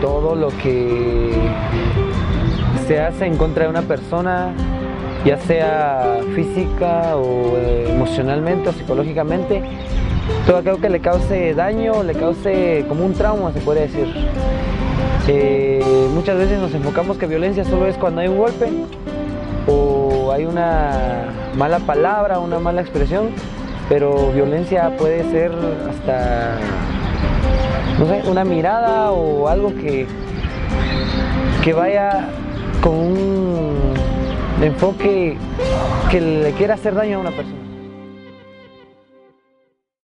todo lo que se hace en contra de una persona, ya sea física o eh, emocionalmente o psicológicamente, todo aquello que le cause daño, le cause como un trauma, se puede decir. Eh, muchas veces nos enfocamos que violencia solo es cuando hay un golpe o hay una mala palabra, una mala expresión, pero violencia puede ser hasta, no sé, una mirada o algo que, que vaya con un enfoque que le quiera hacer daño a una persona.